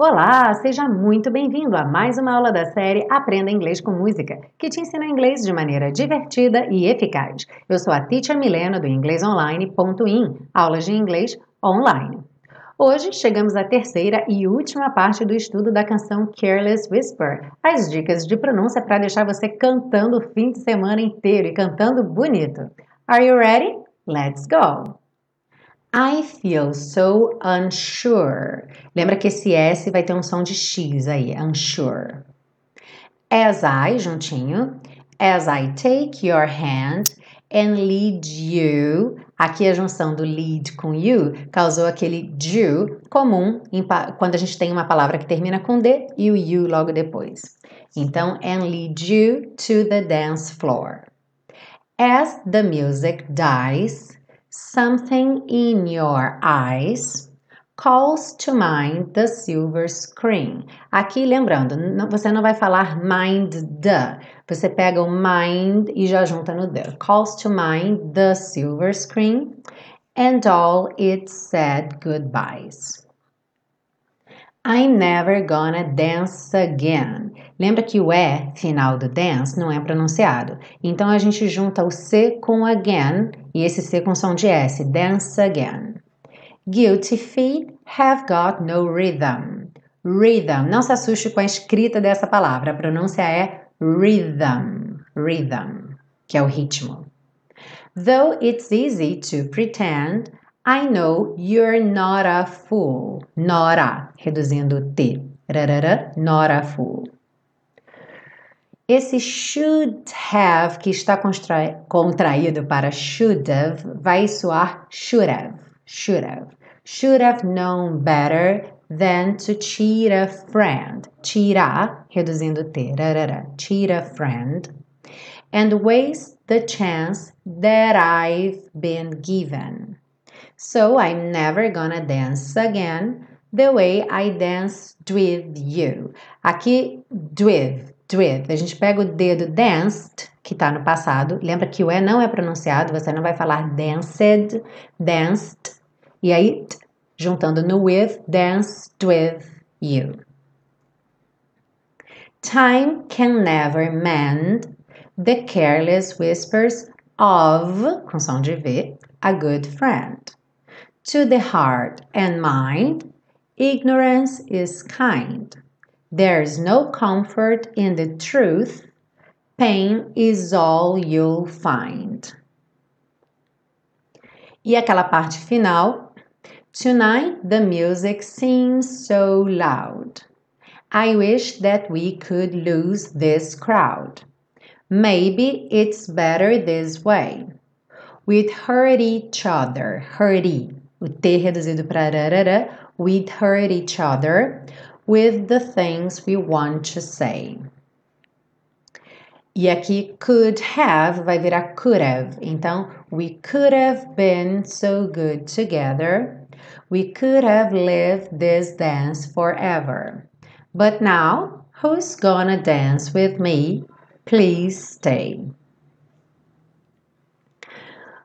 Olá, seja muito bem-vindo a mais uma aula da série Aprenda Inglês com Música, que te ensina inglês de maneira divertida e eficaz. Eu sou a Teacher Milena do inglesonline.in, aulas de inglês online. Hoje chegamos à terceira e última parte do estudo da canção Careless Whisper, as dicas de pronúncia para deixar você cantando o fim de semana inteiro e cantando bonito. Are you ready? Let's go! I feel so unsure. Lembra que esse S vai ter um som de X aí, unsure. As I, juntinho. As I take your hand and lead you. Aqui a junção do lead com you causou aquele you comum quando a gente tem uma palavra que termina com D e o you logo depois. Então, and lead you to the dance floor. As the music dies, Something in your eyes calls to mind the silver screen. Aqui lembrando, você não vai falar mind the, você pega o mind e já junta no the. Calls to mind the silver screen and all its said goodbyes. I'm never gonna dance again. Lembra que o E final do dance não é pronunciado. Então a gente junta o C com again e esse C com som de S. Dance again. Guilty feet have got no rhythm. Rhythm. Não se assuste com a escrita dessa palavra. A pronúncia é rhythm. Rhythm, que é o ritmo. Though it's easy to pretend, I know you're not a fool. Not a, reduzindo o T. Rarara, not a fool. Esse should have, que está contraído para should have, vai soar should have. Should have. Should have known better than to cheat a friend. Tirar, reduzindo T. Rarara, cheat a friend. And waste the chance that I've been given. So I'm never gonna dance again the way I danced with you. Aqui, with, with. A gente pega o dedo danced, que está no passado. Lembra que o E não é pronunciado, você não vai falar danced, danced. E aí, juntando no with, danced with you. Time can never mend the careless whispers of, com som de V, a good friend. To the heart and mind, ignorance is kind. There is no comfort in the truth. Pain is all you'll find. E aquela parte final. Tonight the music seems so loud. I wish that we could lose this crowd. Maybe it's better this way. We'd hurt each other. Hurry o T reduzido para we'd hurt each other with the things we want to say. E aqui could have vai virar could have. Então, we could have been so good together. We could have lived this dance forever. But now, who's gonna dance with me? Please stay.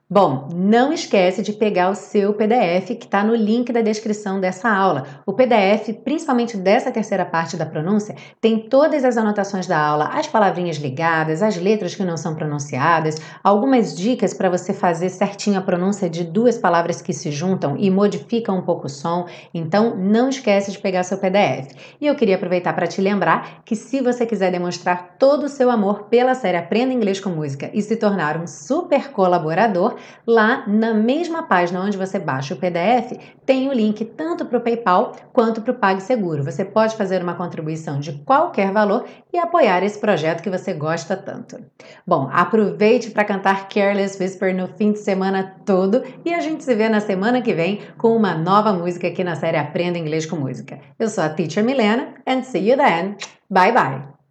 Bom, não esquece de pegar o seu PDF que está no link da descrição dessa aula. O PDF, principalmente dessa terceira parte da pronúncia, tem todas as anotações da aula, as palavrinhas ligadas, as letras que não são pronunciadas, algumas dicas para você fazer certinho a pronúncia de duas palavras que se juntam e modificam um pouco o som. Então, não esquece de pegar seu PDF. E eu queria aproveitar para te lembrar que se você quiser demonstrar todo o seu amor pela série Aprenda Inglês com Música e se tornar um super colaborador, Lá na mesma página onde você baixa o PDF, tem o link tanto para o PayPal quanto para o PagSeguro. Você pode fazer uma contribuição de qualquer valor e apoiar esse projeto que você gosta tanto. Bom, aproveite para cantar Careless Whisper no fim de semana todo e a gente se vê na semana que vem com uma nova música aqui na série Aprenda Inglês com Música. Eu sou a Teacher Milena and see you then. Bye bye!